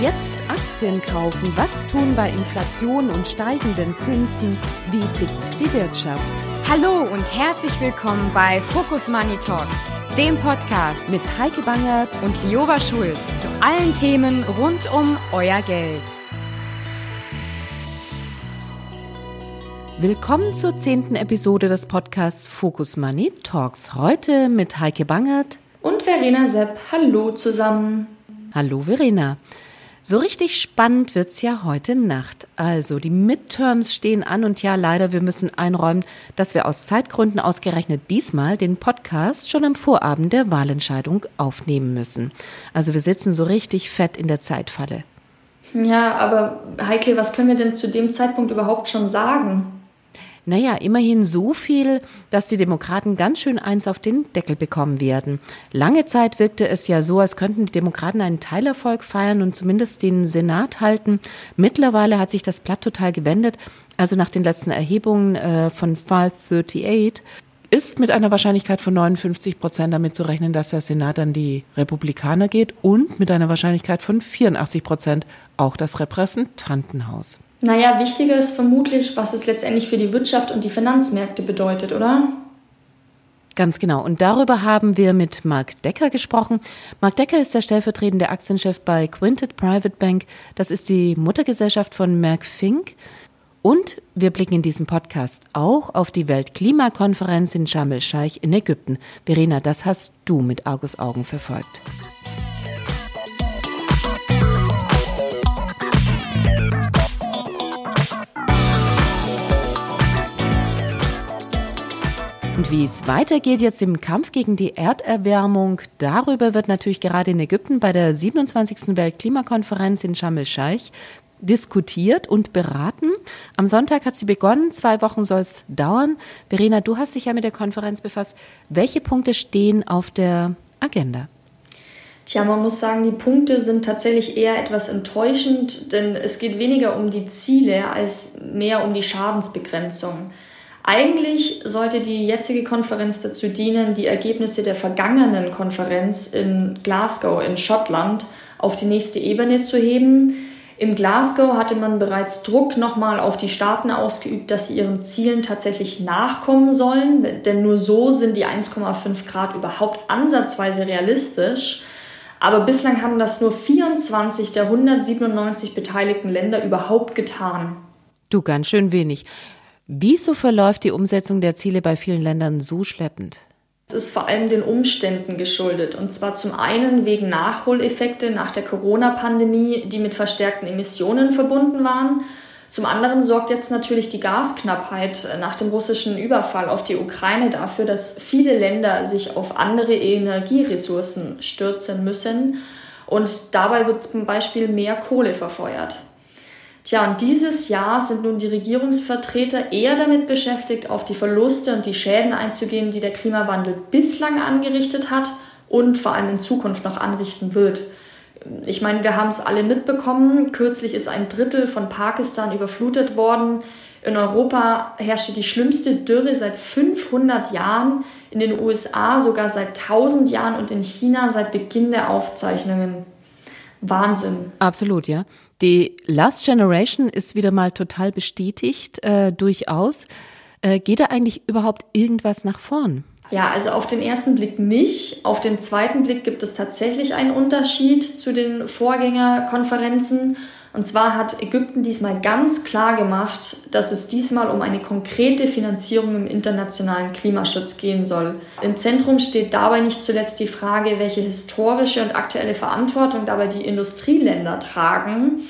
Jetzt Aktien kaufen. Was tun bei Inflation und steigenden Zinsen? Wie tickt die Wirtschaft? Hallo und herzlich willkommen bei Focus Money Talks, dem Podcast mit Heike Bangert und Liova Schulz zu allen Themen rund um euer Geld. Willkommen zur zehnten Episode des Podcasts Focus Money Talks. Heute mit Heike Bangert und Verena Sepp. Hallo zusammen. Hallo Verena. So richtig spannend wird's ja heute Nacht. Also, die Midterms stehen an und ja, leider, wir müssen einräumen, dass wir aus Zeitgründen ausgerechnet diesmal den Podcast schon am Vorabend der Wahlentscheidung aufnehmen müssen. Also, wir sitzen so richtig fett in der Zeitfalle. Ja, aber Heike, was können wir denn zu dem Zeitpunkt überhaupt schon sagen? Naja, immerhin so viel, dass die Demokraten ganz schön eins auf den Deckel bekommen werden. Lange Zeit wirkte es ja so, als könnten die Demokraten einen Teilerfolg feiern und zumindest den Senat halten. Mittlerweile hat sich das Blatt total gewendet. Also nach den letzten Erhebungen äh, von 538 ist mit einer Wahrscheinlichkeit von 59 Prozent damit zu rechnen, dass der Senat an die Republikaner geht und mit einer Wahrscheinlichkeit von 84 Prozent auch das Repräsentantenhaus. Naja, wichtiger ist vermutlich, was es letztendlich für die Wirtschaft und die Finanzmärkte bedeutet, oder? Ganz genau. Und darüber haben wir mit Mark Decker gesprochen. Mark Decker ist der stellvertretende Aktienchef bei Quintet Private Bank. Das ist die Muttergesellschaft von Merck Fink. Und wir blicken in diesem Podcast auch auf die Weltklimakonferenz in Sharm el-Scheich in Ägypten. Verena, das hast du mit August Augen verfolgt. Und wie es weitergeht jetzt im Kampf gegen die Erderwärmung, darüber wird natürlich gerade in Ägypten bei der 27. Weltklimakonferenz in Sharm el-Scheich diskutiert und beraten. Am Sonntag hat sie begonnen, zwei Wochen soll es dauern. Verena, du hast dich ja mit der Konferenz befasst. Welche Punkte stehen auf der Agenda? Tja, man muss sagen, die Punkte sind tatsächlich eher etwas enttäuschend, denn es geht weniger um die Ziele als mehr um die Schadensbegrenzung. Eigentlich sollte die jetzige Konferenz dazu dienen, die Ergebnisse der vergangenen Konferenz in Glasgow in Schottland auf die nächste Ebene zu heben. Im Glasgow hatte man bereits Druck nochmal auf die Staaten ausgeübt, dass sie ihren Zielen tatsächlich nachkommen sollen, denn nur so sind die 1,5 Grad überhaupt ansatzweise realistisch. Aber bislang haben das nur 24 der 197 beteiligten Länder überhaupt getan. Du ganz schön wenig. Wieso verläuft die Umsetzung der Ziele bei vielen Ländern so schleppend? Es ist vor allem den Umständen geschuldet. Und zwar zum einen wegen Nachholeffekte nach der Corona-Pandemie, die mit verstärkten Emissionen verbunden waren. Zum anderen sorgt jetzt natürlich die Gasknappheit nach dem russischen Überfall auf die Ukraine dafür, dass viele Länder sich auf andere Energieressourcen stürzen müssen. Und dabei wird zum Beispiel mehr Kohle verfeuert. Tja, und dieses Jahr sind nun die Regierungsvertreter eher damit beschäftigt, auf die Verluste und die Schäden einzugehen, die der Klimawandel bislang angerichtet hat und vor allem in Zukunft noch anrichten wird. Ich meine, wir haben es alle mitbekommen. Kürzlich ist ein Drittel von Pakistan überflutet worden. In Europa herrschte die schlimmste Dürre seit 500 Jahren, in den USA sogar seit 1000 Jahren und in China seit Beginn der Aufzeichnungen. Wahnsinn. Absolut, ja. Die Last Generation ist wieder mal total bestätigt, äh, durchaus. Äh, geht da eigentlich überhaupt irgendwas nach vorn? Ja, also auf den ersten Blick nicht. Auf den zweiten Blick gibt es tatsächlich einen Unterschied zu den Vorgängerkonferenzen. Und zwar hat Ägypten diesmal ganz klar gemacht, dass es diesmal um eine konkrete Finanzierung im internationalen Klimaschutz gehen soll. Im Zentrum steht dabei nicht zuletzt die Frage, welche historische und aktuelle Verantwortung dabei die Industrieländer tragen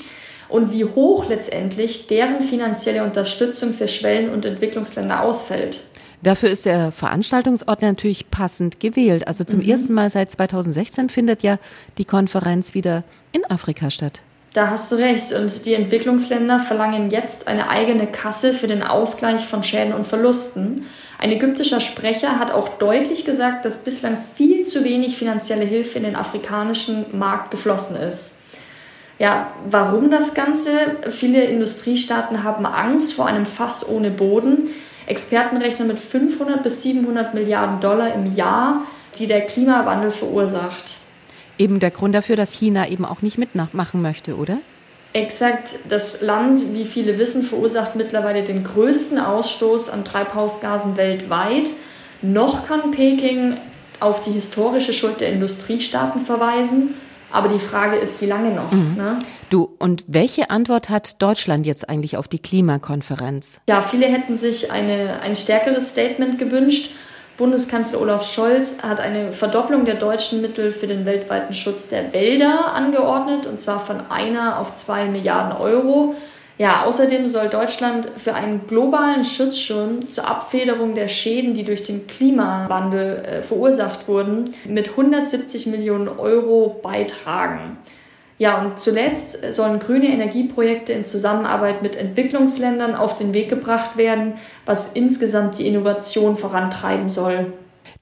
und wie hoch letztendlich deren finanzielle Unterstützung für Schwellen- und Entwicklungsländer ausfällt. Dafür ist der Veranstaltungsort natürlich passend gewählt. Also zum mhm. ersten Mal seit 2016 findet ja die Konferenz wieder in Afrika statt. Da hast du recht. Und die Entwicklungsländer verlangen jetzt eine eigene Kasse für den Ausgleich von Schäden und Verlusten. Ein ägyptischer Sprecher hat auch deutlich gesagt, dass bislang viel zu wenig finanzielle Hilfe in den afrikanischen Markt geflossen ist. Ja, warum das Ganze? Viele Industriestaaten haben Angst vor einem Fass ohne Boden. Experten rechnen mit 500 bis 700 Milliarden Dollar im Jahr, die der Klimawandel verursacht. eben der Grund dafür, dass China eben auch nicht mitmachen möchte, oder? Exakt. Das Land, wie viele wissen, verursacht mittlerweile den größten Ausstoß an Treibhausgasen weltweit. Noch kann Peking auf die historische Schuld der Industriestaaten verweisen. Aber die Frage ist, wie lange noch? Mhm. Ne? Du, und welche Antwort hat Deutschland jetzt eigentlich auf die Klimakonferenz? Ja, viele hätten sich eine, ein stärkeres Statement gewünscht. Bundeskanzler Olaf Scholz hat eine Verdopplung der deutschen Mittel für den weltweiten Schutz der Wälder angeordnet, und zwar von einer auf zwei Milliarden Euro. Ja, außerdem soll Deutschland für einen globalen Schutzschirm zur Abfederung der Schäden, die durch den Klimawandel äh, verursacht wurden, mit 170 Millionen Euro beitragen. Ja, und zuletzt sollen grüne Energieprojekte in Zusammenarbeit mit Entwicklungsländern auf den Weg gebracht werden, was insgesamt die Innovation vorantreiben soll.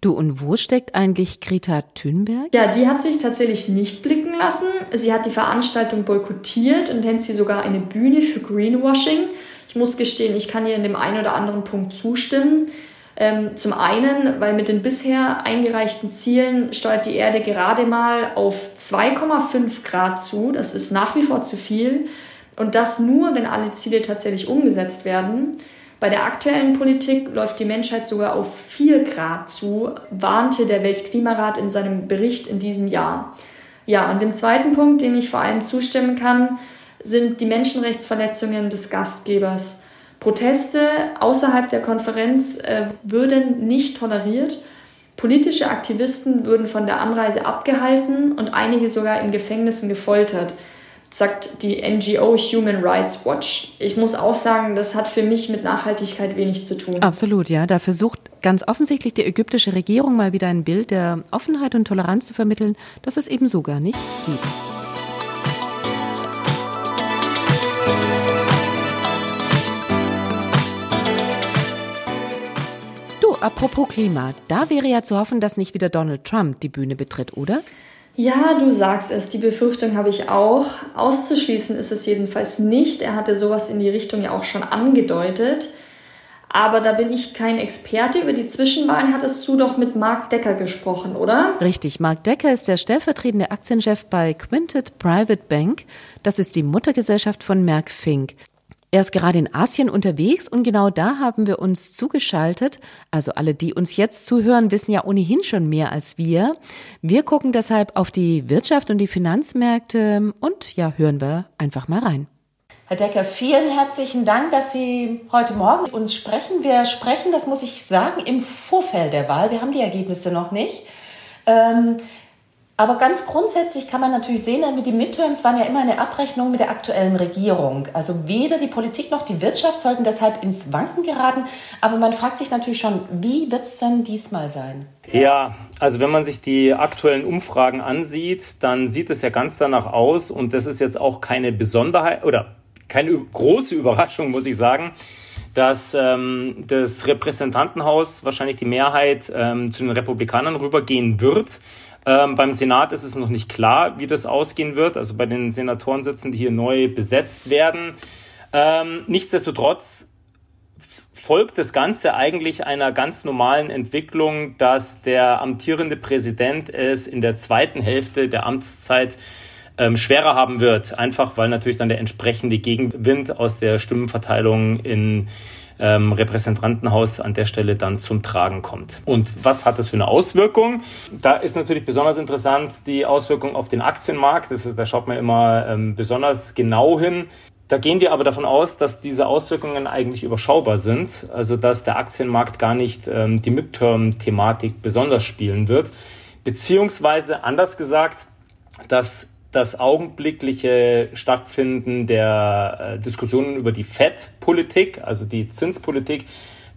Du, und wo steckt eigentlich Greta Thunberg? Ja, die hat sich tatsächlich nicht blicken lassen. Sie hat die Veranstaltung boykottiert und nennt sie sogar eine Bühne für Greenwashing. Ich muss gestehen, ich kann ihr in dem einen oder anderen Punkt zustimmen. Ähm, zum einen, weil mit den bisher eingereichten Zielen steuert die Erde gerade mal auf 2,5 Grad zu. Das ist nach wie vor zu viel. Und das nur, wenn alle Ziele tatsächlich umgesetzt werden. Bei der aktuellen Politik läuft die Menschheit sogar auf 4 Grad zu, warnte der Weltklimarat in seinem Bericht in diesem Jahr. Ja, und dem zweiten Punkt, dem ich vor allem zustimmen kann, sind die Menschenrechtsverletzungen des Gastgebers. Proteste außerhalb der Konferenz äh, würden nicht toleriert. Politische Aktivisten würden von der Anreise abgehalten und einige sogar in Gefängnissen gefoltert, sagt die NGO Human Rights Watch. Ich muss auch sagen, das hat für mich mit Nachhaltigkeit wenig zu tun. Absolut, ja. Da versucht ganz offensichtlich die ägyptische Regierung mal wieder ein Bild der Offenheit und Toleranz zu vermitteln, das es eben so gar nicht gibt. apropos Klima, da wäre ja zu hoffen, dass nicht wieder Donald Trump die Bühne betritt, oder? Ja, du sagst es, die Befürchtung habe ich auch. Auszuschließen ist es jedenfalls nicht. Er hatte sowas in die Richtung ja auch schon angedeutet. Aber da bin ich kein Experte. Über die Zwischenwahlen hattest du doch mit Mark Decker gesprochen, oder? Richtig. Mark Decker ist der stellvertretende Aktienchef bei Quintet Private Bank. Das ist die Muttergesellschaft von Merck Fink. Er ist gerade in Asien unterwegs und genau da haben wir uns zugeschaltet. Also alle, die uns jetzt zuhören, wissen ja ohnehin schon mehr als wir. Wir gucken deshalb auf die Wirtschaft und die Finanzmärkte und ja, hören wir einfach mal rein. Herr Decker, vielen herzlichen Dank, dass Sie heute Morgen mit uns sprechen. Wir sprechen, das muss ich sagen, im Vorfeld der Wahl. Wir haben die Ergebnisse noch nicht. Ähm, aber ganz grundsätzlich kann man natürlich sehen, die Midterms waren ja immer eine Abrechnung mit der aktuellen Regierung. Also weder die Politik noch die Wirtschaft sollten deshalb ins Wanken geraten. Aber man fragt sich natürlich schon, wie wird es denn diesmal sein? Ja, also wenn man sich die aktuellen Umfragen ansieht, dann sieht es ja ganz danach aus. Und das ist jetzt auch keine Besonderheit oder keine große Überraschung, muss ich sagen dass ähm, das Repräsentantenhaus wahrscheinlich die Mehrheit ähm, zu den Republikanern rübergehen wird. Ähm, beim Senat ist es noch nicht klar, wie das ausgehen wird. Also bei den Senatorensitzen, die hier neu besetzt werden. Ähm, nichtsdestotrotz folgt das Ganze eigentlich einer ganz normalen Entwicklung, dass der amtierende Präsident es in der zweiten Hälfte der Amtszeit ähm, schwerer haben wird. Einfach weil natürlich dann der entsprechende Gegenwind aus der Stimmenverteilung in ähm, Repräsentantenhaus an der Stelle dann zum Tragen kommt. Und was hat das für eine Auswirkung? Da ist natürlich besonders interessant die Auswirkung auf den Aktienmarkt. Das ist, da schaut man immer ähm, besonders genau hin. Da gehen wir aber davon aus, dass diese Auswirkungen eigentlich überschaubar sind, also dass der Aktienmarkt gar nicht ähm, die Midterm-Thematik besonders spielen wird, beziehungsweise anders gesagt, dass das augenblickliche Stattfinden der äh, Diskussionen über die FED-Politik, also die Zinspolitik,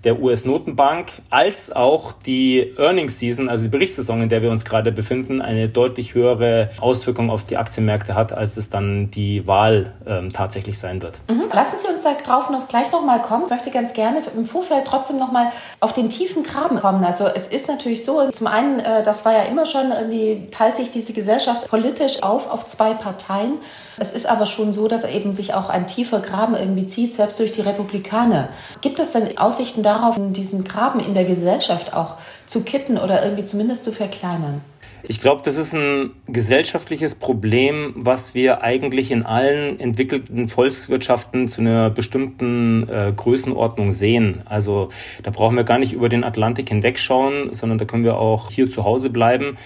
der US-Notenbank als auch die Earnings Season, also die Berichtssaison, in der wir uns gerade befinden, eine deutlich höhere Auswirkung auf die Aktienmärkte hat, als es dann die Wahl ähm, tatsächlich sein wird. Mhm. Lassen Sie uns darauf noch gleich noch mal kommen. Ich möchte ganz gerne im Vorfeld trotzdem noch mal auf den tiefen Graben kommen. Also es ist natürlich so, zum einen, äh, das war ja immer schon irgendwie teilt sich diese Gesellschaft politisch auf auf zwei Parteien. Es ist aber schon so, dass eben sich auch ein tiefer Graben irgendwie zieht, selbst durch die Republikaner. Gibt es denn Aussichten darauf, diesen Graben in der Gesellschaft auch zu kitten oder irgendwie zumindest zu verkleinern? Ich glaube, das ist ein gesellschaftliches Problem, was wir eigentlich in allen entwickelten Volkswirtschaften zu einer bestimmten äh, Größenordnung sehen. Also da brauchen wir gar nicht über den Atlantik hinwegschauen, sondern da können wir auch hier zu Hause bleiben.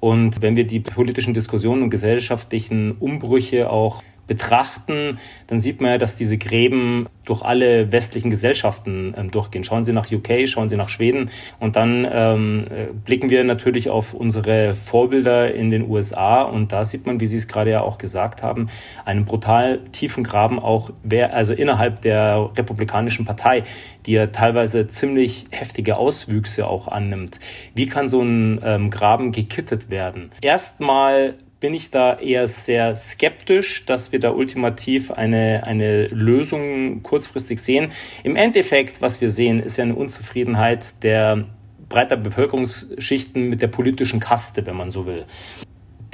Und wenn wir die politischen Diskussionen und gesellschaftlichen Umbrüche auch betrachten, dann sieht man ja, dass diese Gräben durch alle westlichen Gesellschaften ähm, durchgehen. Schauen Sie nach UK, schauen Sie nach Schweden und dann ähm, äh, blicken wir natürlich auf unsere Vorbilder in den USA und da sieht man, wie Sie es gerade ja auch gesagt haben, einen brutal tiefen Graben auch wer, also innerhalb der Republikanischen Partei, die ja teilweise ziemlich heftige Auswüchse auch annimmt. Wie kann so ein ähm, Graben gekittet werden? Erstmal bin ich da eher sehr skeptisch, dass wir da ultimativ eine, eine Lösung kurzfristig sehen. Im Endeffekt, was wir sehen, ist ja eine Unzufriedenheit der breiter Bevölkerungsschichten mit der politischen Kaste, wenn man so will.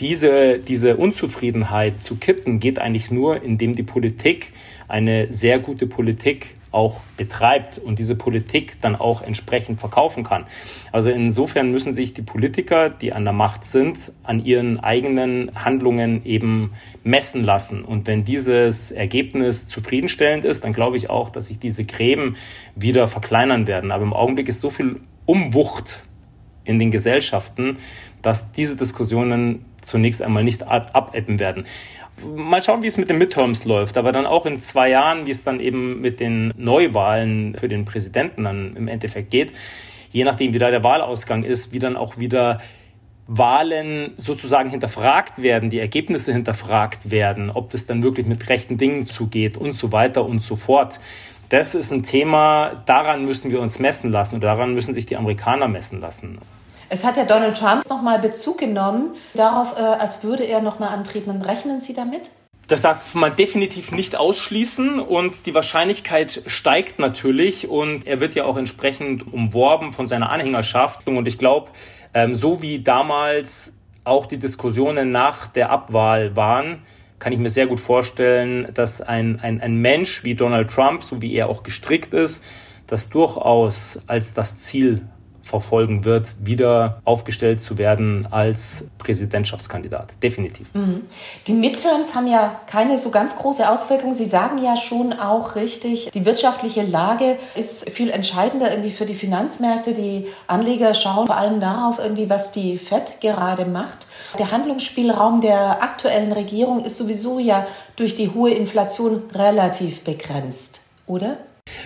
Diese, diese Unzufriedenheit zu kitten geht eigentlich nur, indem die Politik eine sehr gute Politik auch betreibt und diese Politik dann auch entsprechend verkaufen kann. Also insofern müssen sich die Politiker, die an der Macht sind, an ihren eigenen Handlungen eben messen lassen. Und wenn dieses Ergebnis zufriedenstellend ist, dann glaube ich auch, dass sich diese Gräben wieder verkleinern werden. Aber im Augenblick ist so viel Umwucht in den Gesellschaften, dass diese Diskussionen zunächst einmal nicht abebben werden mal schauen, wie es mit den Midterms läuft, aber dann auch in zwei Jahren, wie es dann eben mit den Neuwahlen für den Präsidenten dann im Endeffekt geht, je nachdem, wie da der Wahlausgang ist, wie dann auch wieder Wahlen sozusagen hinterfragt werden, die Ergebnisse hinterfragt werden, ob das dann wirklich mit rechten Dingen zugeht und so weiter und so fort. Das ist ein Thema, daran müssen wir uns messen lassen und daran müssen sich die Amerikaner messen lassen. Es hat ja Donald Trump nochmal Bezug genommen darauf, äh, als würde er nochmal antreten. Rechnen Sie damit? Das darf man definitiv nicht ausschließen und die Wahrscheinlichkeit steigt natürlich und er wird ja auch entsprechend umworben von seiner Anhängerschaft. Und ich glaube, ähm, so wie damals auch die Diskussionen nach der Abwahl waren, kann ich mir sehr gut vorstellen, dass ein, ein, ein Mensch wie Donald Trump, so wie er auch gestrickt ist, das durchaus als das Ziel verfolgen wird, wieder aufgestellt zu werden als Präsidentschaftskandidat. Definitiv. Mhm. Die Midterms haben ja keine so ganz große Auswirkung. Sie sagen ja schon auch richtig, die wirtschaftliche Lage ist viel entscheidender irgendwie für die Finanzmärkte. Die Anleger schauen vor allem darauf, irgendwie, was die FED gerade macht. Der Handlungsspielraum der aktuellen Regierung ist sowieso ja durch die hohe Inflation relativ begrenzt, oder?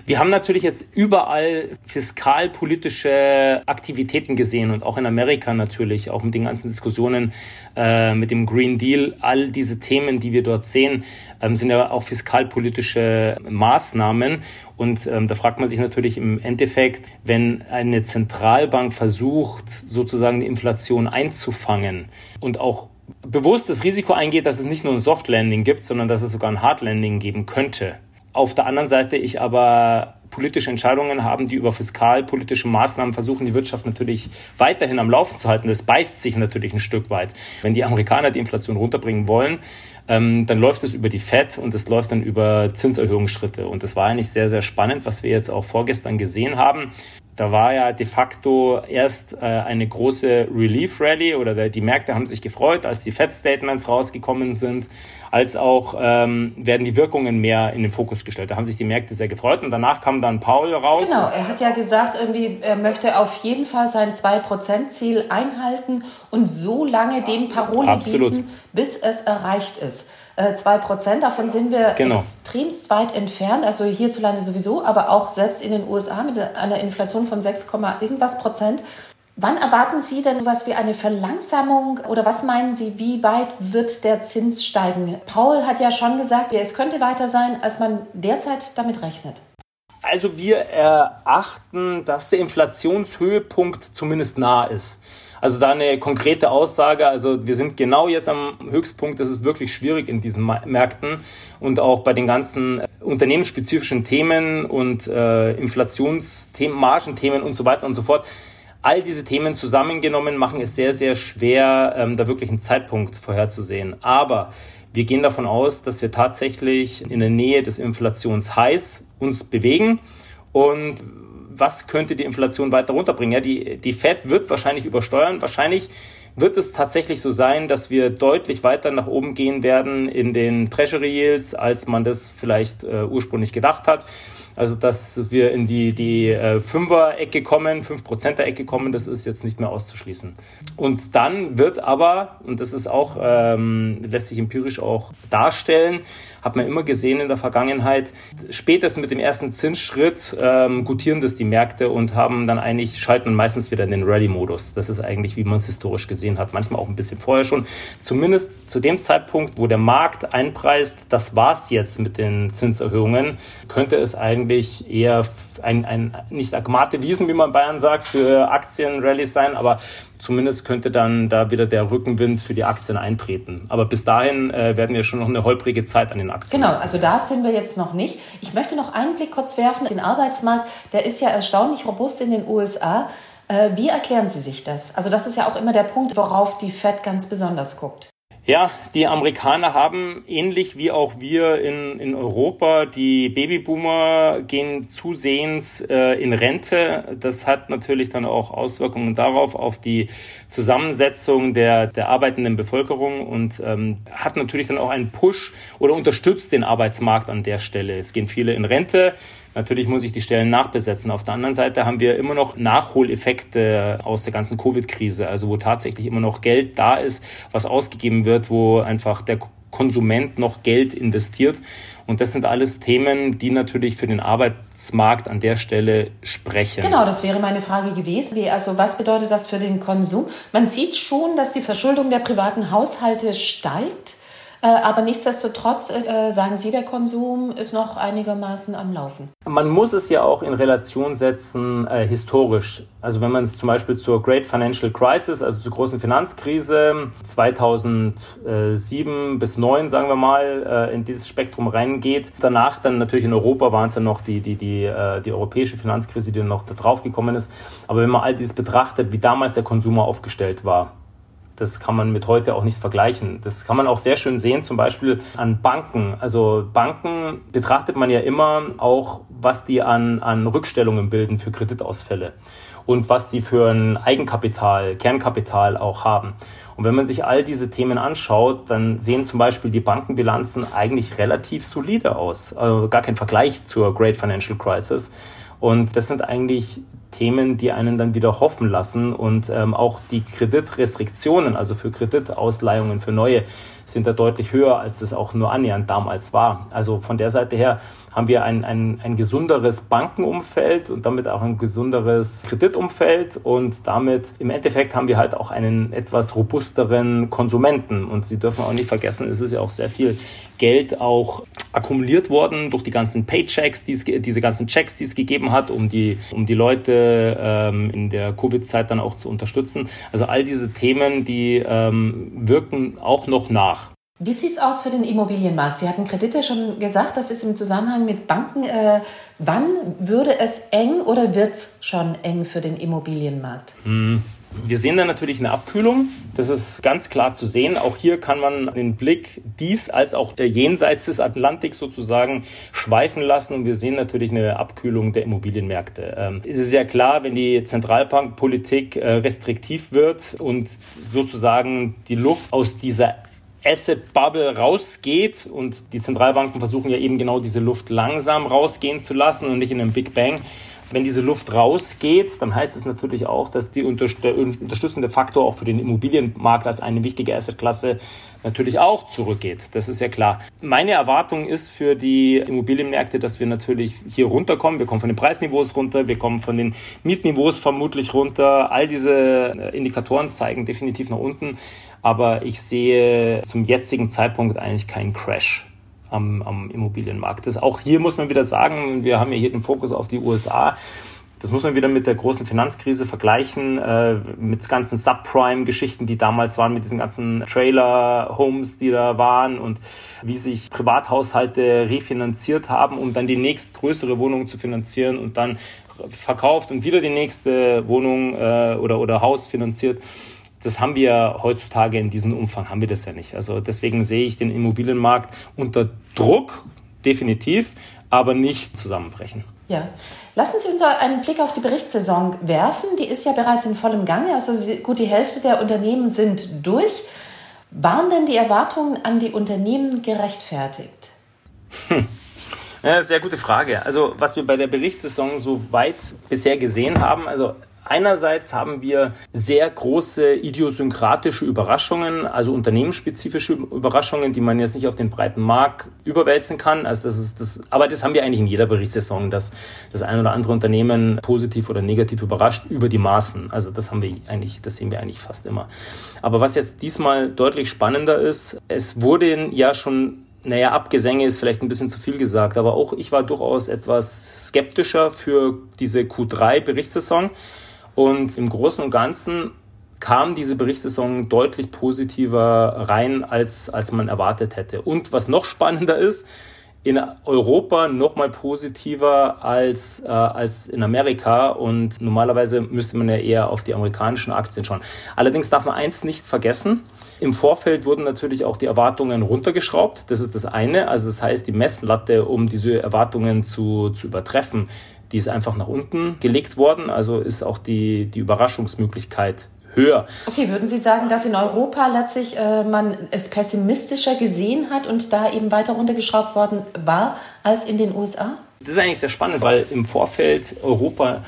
Wir haben natürlich jetzt überall fiskalpolitische Aktivitäten gesehen und auch in Amerika natürlich, auch mit den ganzen Diskussionen äh, mit dem Green Deal. All diese Themen, die wir dort sehen, ähm, sind ja auch fiskalpolitische Maßnahmen. Und ähm, da fragt man sich natürlich im Endeffekt, wenn eine Zentralbank versucht, sozusagen die Inflation einzufangen und auch bewusst das Risiko eingeht, dass es nicht nur ein Soft Landing gibt, sondern dass es sogar ein Hard Landing geben könnte auf der anderen Seite ich aber politische Entscheidungen haben, die über fiskalpolitische Maßnahmen versuchen, die Wirtschaft natürlich weiterhin am Laufen zu halten. Das beißt sich natürlich ein Stück weit. Wenn die Amerikaner die Inflation runterbringen wollen, ähm, dann läuft es über die FED und es läuft dann über Zinserhöhungsschritte. Und das war eigentlich sehr, sehr spannend, was wir jetzt auch vorgestern gesehen haben. Da war ja de facto erst äh, eine große Relief Rally oder die Märkte haben sich gefreut, als die Fed-Statements rausgekommen sind als auch ähm, werden die Wirkungen mehr in den Fokus gestellt. Da haben sich die Märkte sehr gefreut und danach kam dann Paul raus. Genau, er hat ja gesagt, irgendwie, er möchte auf jeden Fall sein 2%-Ziel einhalten und so lange dem Parole Absolut. bieten, bis es erreicht ist. 2%, äh, davon sind wir genau. extremst weit entfernt, also hierzulande sowieso, aber auch selbst in den USA mit einer Inflation von 6, irgendwas Prozent. Wann erwarten Sie denn was wie eine Verlangsamung oder was meinen Sie, wie weit wird der Zins steigen? Paul hat ja schon gesagt, es könnte weiter sein, als man derzeit damit rechnet. Also wir erachten, dass der Inflationshöhepunkt zumindest nah ist. Also da eine konkrete Aussage, also wir sind genau jetzt am Höchstpunkt, das ist wirklich schwierig in diesen Märkten und auch bei den ganzen unternehmensspezifischen Themen und äh, Inflationsthemen, Margenthemen und so weiter und so fort All diese Themen zusammengenommen machen es sehr, sehr schwer, ähm, da wirklich einen Zeitpunkt vorherzusehen. Aber wir gehen davon aus, dass wir tatsächlich in der Nähe des Inflationshighs uns bewegen. Und was könnte die Inflation weiter runterbringen? Ja, die, die Fed wird wahrscheinlich übersteuern. Wahrscheinlich wird es tatsächlich so sein, dass wir deutlich weiter nach oben gehen werden in den Treasury Yields, als man das vielleicht äh, ursprünglich gedacht hat. Also, dass wir in die, die äh, Fünfer-Ecke kommen, 5%er-Ecke kommen, das ist jetzt nicht mehr auszuschließen. Und dann wird aber, und das ist auch, ähm, lässt sich empirisch auch darstellen, hat man immer gesehen in der Vergangenheit, spätestens mit dem ersten Zinsschritt ähm, gutieren das die Märkte und haben dann eigentlich, schalten meistens wieder in den Ready-Modus. Das ist eigentlich, wie man es historisch gesehen hat, manchmal auch ein bisschen vorher schon. Zumindest zu dem Zeitpunkt, wo der Markt einpreist, das war's jetzt mit den Zinserhöhungen, könnte es eigentlich eher ein, ein nicht Agmate Wiesen, wie man in Bayern sagt, für Aktienrallies sein, aber zumindest könnte dann da wieder der Rückenwind für die Aktien eintreten. Aber bis dahin äh, werden wir schon noch eine holprige Zeit an den Aktien. Genau, also da sind wir jetzt noch nicht. Ich möchte noch einen Blick kurz werfen. Den Arbeitsmarkt, der ist ja erstaunlich robust in den USA. Äh, wie erklären Sie sich das? Also das ist ja auch immer der Punkt, worauf die Fed ganz besonders guckt. Ja, die Amerikaner haben ähnlich wie auch wir in, in Europa, die Babyboomer gehen zusehends äh, in Rente. Das hat natürlich dann auch Auswirkungen darauf, auf die Zusammensetzung der, der arbeitenden Bevölkerung und ähm, hat natürlich dann auch einen Push oder unterstützt den Arbeitsmarkt an der Stelle. Es gehen viele in Rente. Natürlich muss ich die Stellen nachbesetzen. Auf der anderen Seite haben wir immer noch Nachholeffekte aus der ganzen Covid-Krise, also wo tatsächlich immer noch Geld da ist, was ausgegeben wird, wo einfach der Konsument noch Geld investiert. Und das sind alles Themen, die natürlich für den Arbeitsmarkt an der Stelle sprechen. Genau, das wäre meine Frage gewesen. Also was bedeutet das für den Konsum? Man sieht schon, dass die Verschuldung der privaten Haushalte steigt. Äh, aber nichtsdestotrotz äh, sagen Sie, der Konsum ist noch einigermaßen am Laufen. Man muss es ja auch in Relation setzen, äh, historisch. Also wenn man es zum Beispiel zur Great Financial Crisis, also zur großen Finanzkrise 2007 bis 2009, sagen wir mal, äh, in dieses Spektrum reingeht. Danach dann natürlich in Europa waren es dann noch die, die, die, äh, die europäische Finanzkrise, die dann noch da drauf gekommen ist. Aber wenn man all dieses betrachtet, wie damals der Konsumer aufgestellt war, das kann man mit heute auch nicht vergleichen. Das kann man auch sehr schön sehen, zum Beispiel an Banken. Also Banken betrachtet man ja immer auch, was die an, an Rückstellungen bilden für Kreditausfälle und was die für ein Eigenkapital, Kernkapital auch haben. Und wenn man sich all diese Themen anschaut, dann sehen zum Beispiel die Bankenbilanzen eigentlich relativ solide aus. Also gar kein Vergleich zur Great Financial Crisis. Und das sind eigentlich Themen, die einen dann wieder hoffen lassen. Und ähm, auch die Kreditrestriktionen, also für Kreditausleihungen für neue, sind da deutlich höher, als es auch nur annähernd damals war. Also von der Seite her haben wir ein, ein, ein gesunderes Bankenumfeld und damit auch ein gesunderes Kreditumfeld und damit im Endeffekt haben wir halt auch einen etwas robusteren Konsumenten. Und Sie dürfen auch nicht vergessen, es ist ja auch sehr viel Geld auch akkumuliert worden durch die ganzen Paychecks, die es, diese ganzen Checks, die es gegeben hat, um die, um die Leute ähm, in der Covid-Zeit dann auch zu unterstützen. Also all diese Themen, die ähm, wirken auch noch nach. Wie sieht es aus für den Immobilienmarkt? Sie hatten Kredite schon gesagt, das ist im Zusammenhang mit Banken. Äh, wann würde es eng oder wird es schon eng für den Immobilienmarkt? Hm. Wir sehen da natürlich eine Abkühlung. Das ist ganz klar zu sehen. Auch hier kann man den Blick dies als auch jenseits des Atlantiks sozusagen schweifen lassen. Und wir sehen natürlich eine Abkühlung der Immobilienmärkte. Ähm, es ist ja klar, wenn die Zentralbankpolitik äh, restriktiv wird und sozusagen die Luft aus dieser Asset Bubble rausgeht und die Zentralbanken versuchen ja eben genau diese Luft langsam rausgehen zu lassen und nicht in einem Big Bang. Wenn diese Luft rausgeht, dann heißt es natürlich auch, dass die unterstützende Faktor auch für den Immobilienmarkt als eine wichtige Assetklasse natürlich auch zurückgeht. Das ist ja klar. Meine Erwartung ist für die Immobilienmärkte, dass wir natürlich hier runterkommen. Wir kommen von den Preisniveaus runter, wir kommen von den Mietniveaus vermutlich runter. All diese Indikatoren zeigen definitiv nach unten aber ich sehe zum jetzigen Zeitpunkt eigentlich keinen Crash am, am Immobilienmarkt. Das auch hier muss man wieder sagen, wir haben ja hier den Fokus auf die USA. Das muss man wieder mit der großen Finanzkrise vergleichen, äh, mit ganzen Subprime-Geschichten, die damals waren, mit diesen ganzen Trailer-Homes, die da waren und wie sich Privathaushalte refinanziert haben, um dann die nächstgrößere Wohnung zu finanzieren und dann verkauft und wieder die nächste Wohnung äh, oder, oder Haus finanziert das haben wir heutzutage in diesem Umfang, haben wir das ja nicht. Also deswegen sehe ich den Immobilienmarkt unter Druck, definitiv, aber nicht zusammenbrechen. Ja, lassen Sie uns einen Blick auf die Berichtssaison werfen. Die ist ja bereits in vollem Gange. Also gut die Hälfte der Unternehmen sind durch. Waren denn die Erwartungen an die Unternehmen gerechtfertigt? Hm. Ja, sehr gute Frage. Also was wir bei der Berichtssaison so weit bisher gesehen haben, also Einerseits haben wir sehr große idiosynkratische Überraschungen, also unternehmensspezifische Überraschungen, die man jetzt nicht auf den breiten Markt überwälzen kann. Also das ist das, aber das haben wir eigentlich in jeder Berichtssaison, dass das ein oder andere Unternehmen positiv oder negativ überrascht über die Maßen. Also das haben wir eigentlich, das sehen wir eigentlich fast immer. Aber was jetzt diesmal deutlich spannender ist, es wurden ja schon naja, Abgesänge ist vielleicht ein bisschen zu viel gesagt, aber auch ich war durchaus etwas skeptischer für diese Q3-Berichtssaison. Und im Großen und Ganzen kam diese Berichtssaison deutlich positiver rein, als, als man erwartet hätte. Und was noch spannender ist, in Europa noch mal positiver als, äh, als in Amerika und normalerweise müsste man ja eher auf die amerikanischen Aktien schauen. Allerdings darf man eins nicht vergessen. Im Vorfeld wurden natürlich auch die Erwartungen runtergeschraubt. Das ist das eine. Also das heißt, die Messlatte, um diese Erwartungen zu, zu übertreffen, die ist einfach nach unten gelegt worden. Also ist auch die, die Überraschungsmöglichkeit höher. Okay, würden Sie sagen, dass in Europa letztlich äh, man es pessimistischer gesehen hat und da eben weiter runtergeschraubt worden war als in den USA? Das ist eigentlich sehr spannend, weil im Vorfeld Europa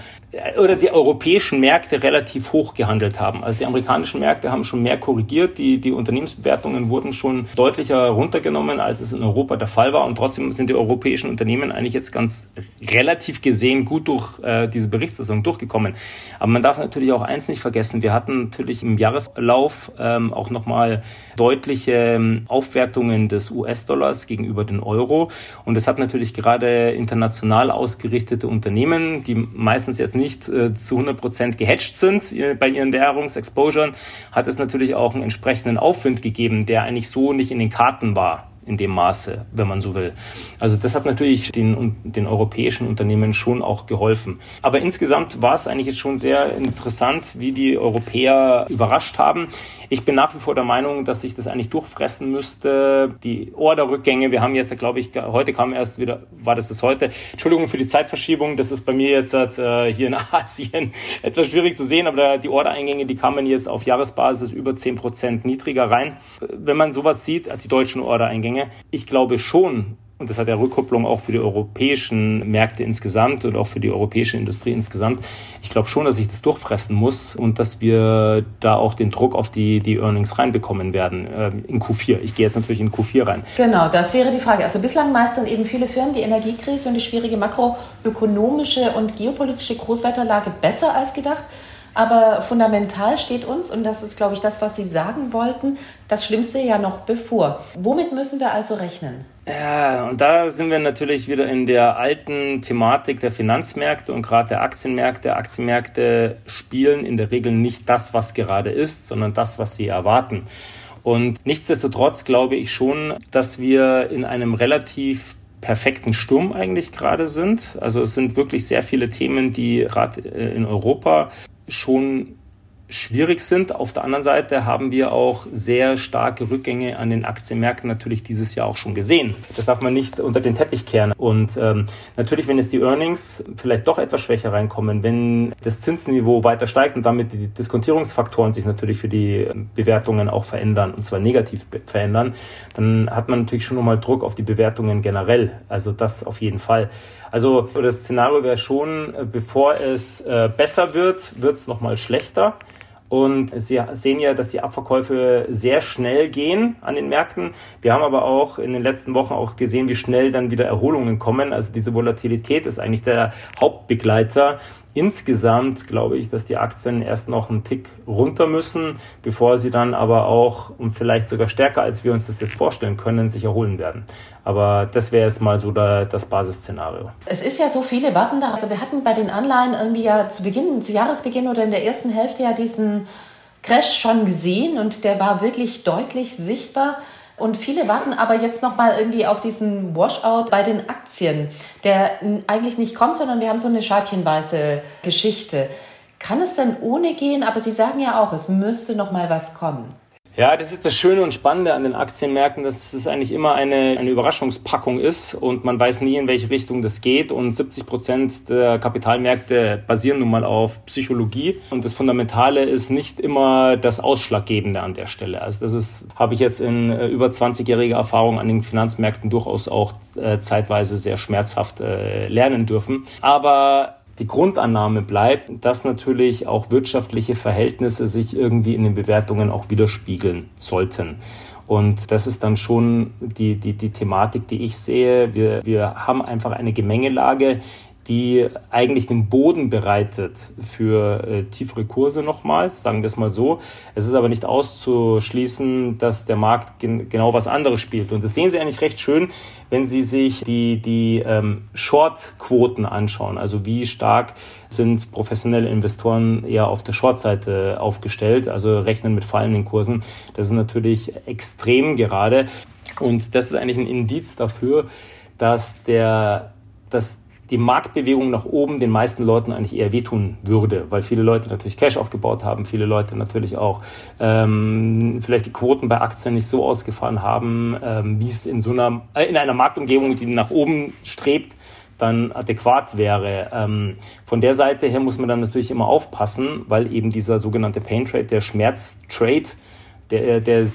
oder die europäischen Märkte relativ hoch gehandelt haben. Also die amerikanischen Märkte haben schon mehr korrigiert, die, die Unternehmensbewertungen wurden schon deutlicher runtergenommen, als es in Europa der Fall war. Und trotzdem sind die europäischen Unternehmen eigentlich jetzt ganz relativ gesehen gut durch äh, diese Berichtssaison durchgekommen. Aber man darf natürlich auch eins nicht vergessen, wir hatten natürlich im Jahreslauf ähm, auch nochmal deutliche ähm, Aufwertungen des US-Dollars gegenüber den Euro. Und es hat natürlich gerade international ausgerichtete Unternehmen, die meistens jetzt nicht nicht äh, zu 100 Prozent gehatcht sind äh, bei ihren Währungsexposuren, hat es natürlich auch einen entsprechenden Aufwind gegeben, der eigentlich so nicht in den Karten war in dem Maße, wenn man so will. Also das hat natürlich den, den europäischen Unternehmen schon auch geholfen. Aber insgesamt war es eigentlich jetzt schon sehr interessant, wie die Europäer überrascht haben. Ich bin nach wie vor der Meinung, dass sich das eigentlich durchfressen müsste. Die Orderrückgänge, wir haben jetzt, glaube ich, heute kam erst wieder, war das das heute? Entschuldigung für die Zeitverschiebung, das ist bei mir jetzt äh, hier in Asien etwas schwierig zu sehen, aber die Ordereingänge, die kamen jetzt auf Jahresbasis über 10 Prozent niedriger rein. Wenn man sowas sieht, als die deutschen Ordereingänge, ich glaube schon, und das hat ja Rückkopplung auch für die europäischen Märkte insgesamt und auch für die europäische Industrie insgesamt. Ich glaube schon, dass ich das durchfressen muss und dass wir da auch den Druck auf die, die Earnings reinbekommen werden äh, in Q4. Ich gehe jetzt natürlich in Q4 rein. Genau, das wäre die Frage. Also bislang meistern eben viele Firmen die Energiekrise und die schwierige makroökonomische und geopolitische Großwetterlage besser als gedacht. Aber fundamental steht uns, und das ist, glaube ich, das, was Sie sagen wollten, das Schlimmste ja noch bevor. Womit müssen wir also rechnen? Ja, und da sind wir natürlich wieder in der alten Thematik der Finanzmärkte und gerade der Aktienmärkte. Aktienmärkte spielen in der Regel nicht das, was gerade ist, sondern das, was sie erwarten. Und nichtsdestotrotz glaube ich schon, dass wir in einem relativ perfekten Sturm eigentlich gerade sind. Also es sind wirklich sehr viele Themen, die gerade äh, in Europa schon schwierig sind. Auf der anderen Seite haben wir auch sehr starke Rückgänge an den Aktienmärkten natürlich dieses Jahr auch schon gesehen. Das darf man nicht unter den Teppich kehren. Und ähm, natürlich, wenn jetzt die Earnings vielleicht doch etwas schwächer reinkommen, wenn das Zinsniveau weiter steigt und damit die Diskontierungsfaktoren sich natürlich für die Bewertungen auch verändern und zwar negativ verändern, dann hat man natürlich schon nochmal Druck auf die Bewertungen generell. Also das auf jeden Fall. Also das Szenario wäre schon, äh, bevor es äh, besser wird, wird es nochmal schlechter. Und Sie sehen ja, dass die Abverkäufe sehr schnell gehen an den Märkten. Wir haben aber auch in den letzten Wochen auch gesehen, wie schnell dann wieder Erholungen kommen. Also diese Volatilität ist eigentlich der Hauptbegleiter Insgesamt glaube ich, dass die Aktien erst noch einen Tick runter müssen, bevor sie dann aber auch und vielleicht sogar stärker, als wir uns das jetzt vorstellen können, sich erholen werden. Aber das wäre jetzt mal so da, das Basisszenario. Es ist ja so, viele warten da. Also wir hatten bei den Anleihen irgendwie ja zu Beginn, zu Jahresbeginn oder in der ersten Hälfte ja diesen Crash schon gesehen und der war wirklich deutlich sichtbar. Und viele warten aber jetzt noch mal irgendwie auf diesen Washout bei den Aktien, der eigentlich nicht kommt, sondern wir haben so eine scheibchenweise Geschichte. Kann es denn ohne gehen? Aber Sie sagen ja auch, es müsste noch mal was kommen. Ja, das ist das Schöne und Spannende an den Aktienmärkten, dass es eigentlich immer eine, eine Überraschungspackung ist und man weiß nie, in welche Richtung das geht. Und 70 Prozent der Kapitalmärkte basieren nun mal auf Psychologie. Und das Fundamentale ist nicht immer das Ausschlaggebende an der Stelle. Also das ist, habe ich jetzt in äh, über 20-jähriger Erfahrung an den Finanzmärkten durchaus auch äh, zeitweise sehr schmerzhaft äh, lernen dürfen. Aber die Grundannahme bleibt, dass natürlich auch wirtschaftliche Verhältnisse sich irgendwie in den Bewertungen auch widerspiegeln sollten. Und das ist dann schon die, die, die Thematik, die ich sehe. Wir, wir haben einfach eine Gemengelage, die eigentlich den Boden bereitet für äh, tiefere Kurse nochmal, sagen wir es mal so. Es ist aber nicht auszuschließen, dass der Markt gen genau was anderes spielt. Und das sehen Sie eigentlich recht schön, wenn Sie sich die, die ähm, Short-Quoten anschauen. Also wie stark sind professionelle Investoren eher auf der Short-Seite aufgestellt, also rechnen mit fallenden Kursen. Das ist natürlich extrem gerade. Und das ist eigentlich ein Indiz dafür, dass der, dass die Marktbewegung nach oben den meisten Leuten eigentlich eher wehtun würde, weil viele Leute natürlich Cash aufgebaut haben, viele Leute natürlich auch ähm, vielleicht die Quoten bei Aktien nicht so ausgefahren haben, ähm, wie es in so einer äh, in einer Marktumgebung, die nach oben strebt, dann adäquat wäre. Ähm, von der Seite her muss man dann natürlich immer aufpassen, weil eben dieser sogenannte Pain Trade, der Schmerz-Trade, der, der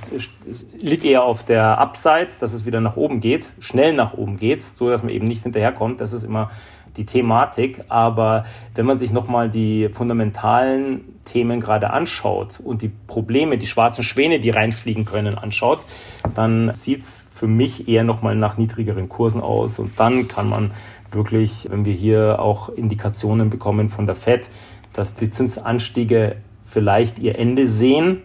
liegt eher auf der Upside, dass es wieder nach oben geht, schnell nach oben geht, so dass man eben nicht hinterherkommt. Das ist immer die Thematik. Aber wenn man sich nochmal die fundamentalen Themen gerade anschaut und die Probleme, die schwarzen Schwäne, die reinfliegen können, anschaut, dann sieht es für mich eher nochmal nach niedrigeren Kursen aus. Und dann kann man wirklich, wenn wir hier auch Indikationen bekommen von der FED, dass die Zinsanstiege vielleicht ihr Ende sehen,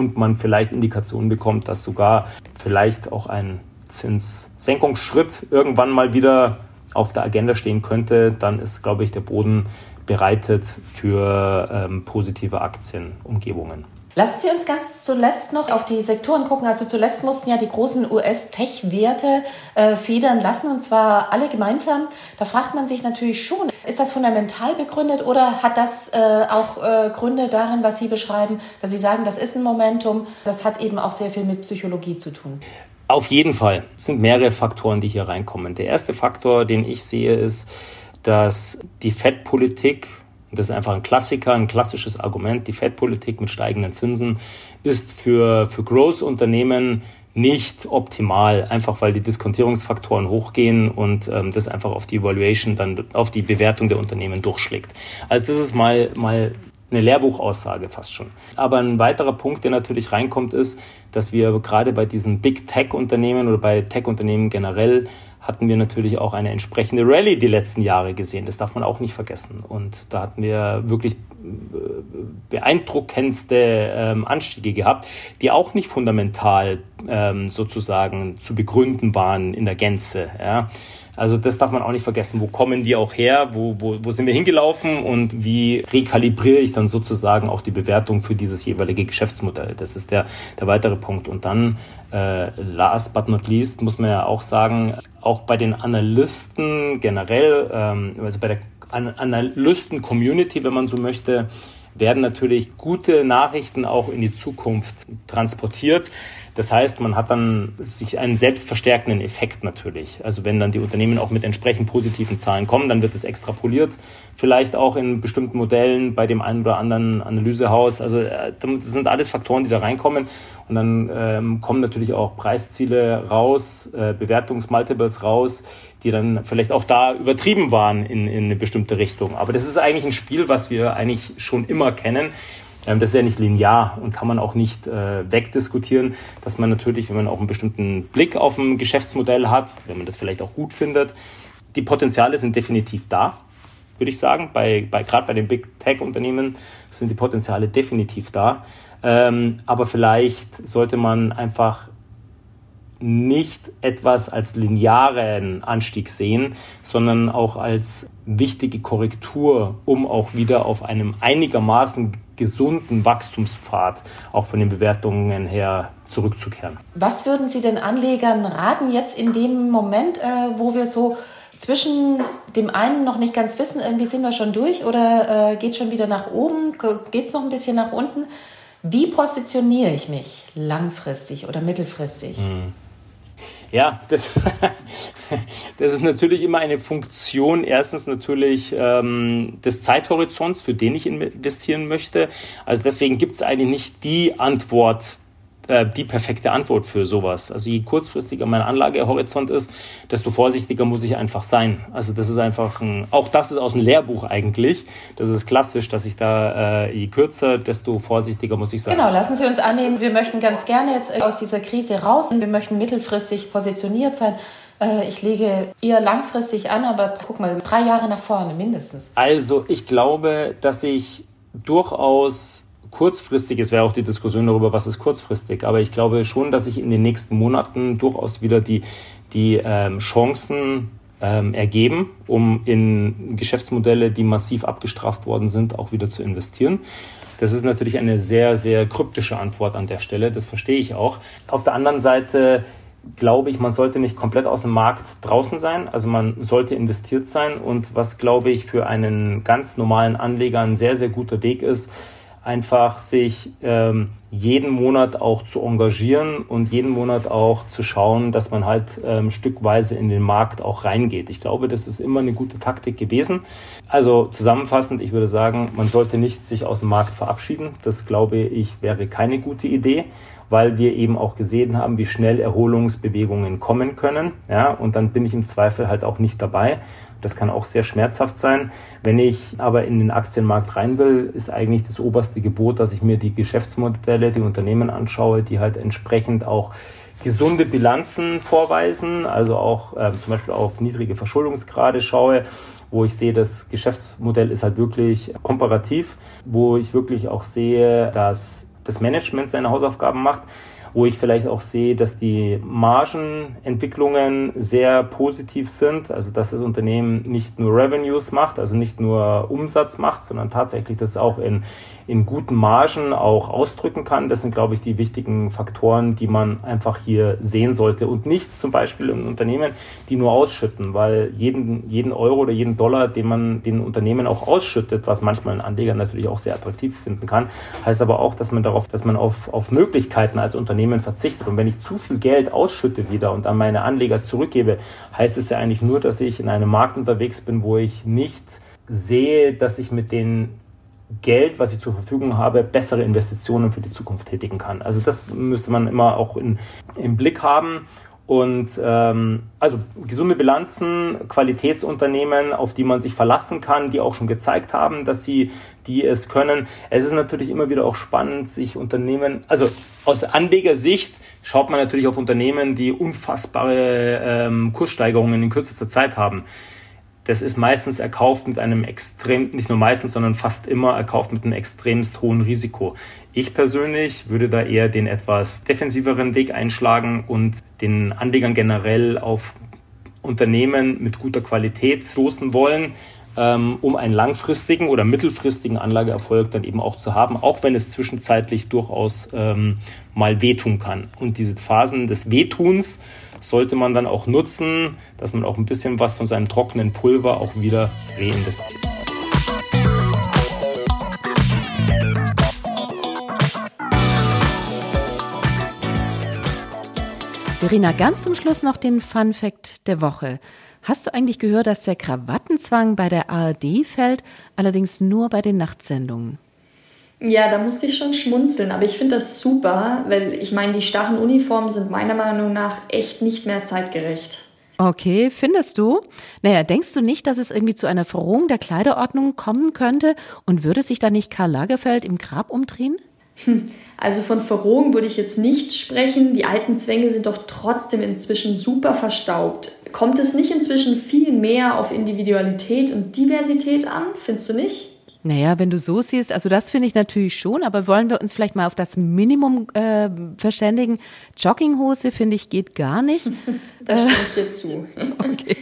und man vielleicht Indikationen bekommt, dass sogar vielleicht auch ein Zinssenkungsschritt irgendwann mal wieder auf der Agenda stehen könnte, dann ist, glaube ich, der Boden bereitet für ähm, positive Aktienumgebungen. Lassen Sie uns ganz zuletzt noch auf die Sektoren gucken. Also zuletzt mussten ja die großen US-Tech-Werte äh, federn lassen und zwar alle gemeinsam. Da fragt man sich natürlich schon, ist das fundamental begründet oder hat das äh, auch äh, Gründe darin, was Sie beschreiben, dass Sie sagen, das ist ein Momentum, das hat eben auch sehr viel mit Psychologie zu tun? Auf jeden Fall. Es sind mehrere Faktoren, die hier reinkommen. Der erste Faktor, den ich sehe, ist, dass die Fettpolitik und das ist einfach ein Klassiker, ein klassisches Argument. Die Fettpolitik mit steigenden Zinsen ist für, für Growth-Unternehmen nicht optimal, einfach weil die Diskontierungsfaktoren hochgehen und ähm, das einfach auf die Evaluation, dann auf die Bewertung der Unternehmen durchschlägt. Also das ist mal, mal eine Lehrbuchaussage fast schon. Aber ein weiterer Punkt, der natürlich reinkommt, ist, dass wir gerade bei diesen Big Tech-Unternehmen oder bei Tech-Unternehmen generell hatten wir natürlich auch eine entsprechende Rallye die letzten Jahre gesehen. Das darf man auch nicht vergessen. Und da hatten wir wirklich äh, beeindruckendste ähm, Anstiege gehabt, die auch nicht fundamental ähm, sozusagen zu begründen waren in der Gänze. Ja. Also das darf man auch nicht vergessen. Wo kommen die auch her? Wo, wo, wo sind wir hingelaufen? Und wie rekalibriere ich dann sozusagen auch die Bewertung für dieses jeweilige Geschäftsmodell? Das ist der, der weitere Punkt. Und dann, äh, last but not least, muss man ja auch sagen, auch bei den Analysten generell, ähm, also bei der Analysten-Community, wenn man so möchte, werden natürlich gute Nachrichten auch in die Zukunft transportiert. Das heißt, man hat dann sich einen selbstverstärkenden Effekt natürlich. Also wenn dann die Unternehmen auch mit entsprechend positiven Zahlen kommen, dann wird es extrapoliert, vielleicht auch in bestimmten Modellen bei dem einen oder anderen Analysehaus. Also äh, das sind alles Faktoren, die da reinkommen. Und dann ähm, kommen natürlich auch Preisziele raus, äh, Bewertungsmultiples raus, die dann vielleicht auch da übertrieben waren in, in eine bestimmte Richtung. Aber das ist eigentlich ein Spiel, was wir eigentlich schon immer kennen. Ähm, das ist ja nicht linear und kann man auch nicht äh, wegdiskutieren, dass man natürlich, wenn man auch einen bestimmten Blick auf ein Geschäftsmodell hat, wenn man das vielleicht auch gut findet, die Potenziale sind definitiv da, würde ich sagen. Bei, bei, Gerade bei den Big Tech-Unternehmen sind die Potenziale definitiv da. Ähm, aber vielleicht sollte man einfach nicht etwas als linearen Anstieg sehen, sondern auch als wichtige Korrektur, um auch wieder auf einem einigermaßen gesunden Wachstumspfad auch von den Bewertungen her zurückzukehren. Was würden Sie den Anlegern raten jetzt in dem Moment, äh, wo wir so zwischen dem einen noch nicht ganz wissen, irgendwie sind wir schon durch oder äh, geht schon wieder nach oben, geht es noch ein bisschen nach unten? Wie positioniere ich mich langfristig oder mittelfristig? Hm. Ja, das, das ist natürlich immer eine Funktion, erstens natürlich ähm, des Zeithorizonts, für den ich investieren möchte. Also deswegen gibt es eigentlich nicht die Antwort äh, die perfekte Antwort für sowas. Also je kurzfristiger mein Anlagehorizont ist, desto vorsichtiger muss ich einfach sein. Also das ist einfach ein, auch das ist aus dem Lehrbuch eigentlich. Das ist klassisch, dass ich da äh, je kürzer, desto vorsichtiger muss ich sein. Genau, lassen Sie uns annehmen, wir möchten ganz gerne jetzt aus dieser Krise raus. Wir möchten mittelfristig positioniert sein. Äh, ich lege eher langfristig an, aber guck mal, drei Jahre nach vorne mindestens. Also ich glaube, dass ich durchaus kurzfristig, es wäre auch die Diskussion darüber, was ist kurzfristig, aber ich glaube schon, dass sich in den nächsten Monaten durchaus wieder die, die ähm, Chancen ähm, ergeben, um in Geschäftsmodelle, die massiv abgestraft worden sind, auch wieder zu investieren. Das ist natürlich eine sehr, sehr kryptische Antwort an der Stelle, das verstehe ich auch. Auf der anderen Seite glaube ich, man sollte nicht komplett aus dem Markt draußen sein. Also man sollte investiert sein. Und was, glaube ich, für einen ganz normalen Anleger ein sehr, sehr guter Weg ist, einfach sich ähm, jeden Monat auch zu engagieren und jeden Monat auch zu schauen, dass man halt ähm, stückweise in den Markt auch reingeht. Ich glaube, das ist immer eine gute Taktik gewesen. Also zusammenfassend, ich würde sagen, man sollte nicht sich aus dem Markt verabschieden. Das glaube ich wäre keine gute Idee, weil wir eben auch gesehen haben, wie schnell Erholungsbewegungen kommen können. Ja, und dann bin ich im Zweifel halt auch nicht dabei. Das kann auch sehr schmerzhaft sein. Wenn ich aber in den Aktienmarkt rein will, ist eigentlich das oberste Gebot, dass ich mir die Geschäftsmodelle, die Unternehmen anschaue, die halt entsprechend auch gesunde Bilanzen vorweisen, also auch äh, zum Beispiel auf niedrige Verschuldungsgrade schaue, wo ich sehe, das Geschäftsmodell ist halt wirklich komparativ, wo ich wirklich auch sehe, dass das Management seine Hausaufgaben macht wo ich vielleicht auch sehe, dass die Margenentwicklungen sehr positiv sind, also dass das Unternehmen nicht nur Revenues macht, also nicht nur Umsatz macht, sondern tatsächlich das auch in, in guten Margen auch ausdrücken kann. Das sind, glaube ich, die wichtigen Faktoren, die man einfach hier sehen sollte und nicht zum Beispiel in Unternehmen, die nur ausschütten, weil jeden, jeden Euro oder jeden Dollar, den man den Unternehmen auch ausschüttet, was manchmal ein Anleger natürlich auch sehr attraktiv finden kann, heißt aber auch, dass man darauf, dass man auf, auf Möglichkeiten als Unternehmen verzichtet. Und wenn ich zu viel Geld ausschütte wieder und an meine Anleger zurückgebe, heißt es ja eigentlich nur, dass ich in einem Markt unterwegs bin, wo ich nicht sehe, dass ich mit den Geld, was ich zur Verfügung habe, bessere Investitionen für die Zukunft tätigen kann. Also das müsste man immer auch in, im Blick haben. Und ähm, also gesunde Bilanzen, Qualitätsunternehmen, auf die man sich verlassen kann, die auch schon gezeigt haben, dass sie die es können. Es ist natürlich immer wieder auch spannend, sich Unternehmen, also aus Anlegersicht schaut man natürlich auf Unternehmen, die unfassbare ähm, Kurssteigerungen in kürzester Zeit haben das ist meistens erkauft mit einem extrem, nicht nur meistens, sondern fast immer erkauft mit einem extremst hohen Risiko. Ich persönlich würde da eher den etwas defensiveren Weg einschlagen und den Anlegern generell auf Unternehmen mit guter Qualität stoßen wollen, ähm, um einen langfristigen oder mittelfristigen Anlageerfolg dann eben auch zu haben, auch wenn es zwischenzeitlich durchaus ähm, mal wehtun kann. Und diese Phasen des Wehtuns, sollte man dann auch nutzen, dass man auch ein bisschen was von seinem trockenen Pulver auch wieder reinvestiert. Verena, ganz zum Schluss noch den Fun Fact der Woche. Hast du eigentlich gehört, dass der Krawattenzwang bei der ARD fällt, allerdings nur bei den Nachtsendungen? Ja, da musste ich schon schmunzeln, aber ich finde das super, weil ich meine, die starren Uniformen sind meiner Meinung nach echt nicht mehr zeitgerecht. Okay, findest du? Naja, denkst du nicht, dass es irgendwie zu einer Verrohung der Kleiderordnung kommen könnte und würde sich da nicht Karl Lagerfeld im Grab umdrehen? Hm, also von Verrohung würde ich jetzt nicht sprechen. Die alten Zwänge sind doch trotzdem inzwischen super verstaubt. Kommt es nicht inzwischen viel mehr auf Individualität und Diversität an? Findest du nicht? Naja, wenn du so siehst, also das finde ich natürlich schon, aber wollen wir uns vielleicht mal auf das Minimum äh, verständigen? Jogginghose, finde ich, geht gar nicht. da stimme ich dir zu. okay.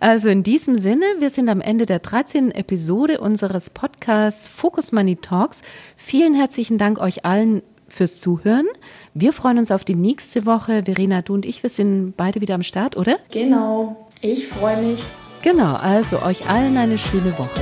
Also in diesem Sinne, wir sind am Ende der 13. Episode unseres Podcasts Focus Money Talks. Vielen herzlichen Dank euch allen fürs Zuhören. Wir freuen uns auf die nächste Woche. Verena, du und ich, wir sind beide wieder am Start, oder? Genau. Ich freue mich. Genau, also euch allen eine schöne Woche.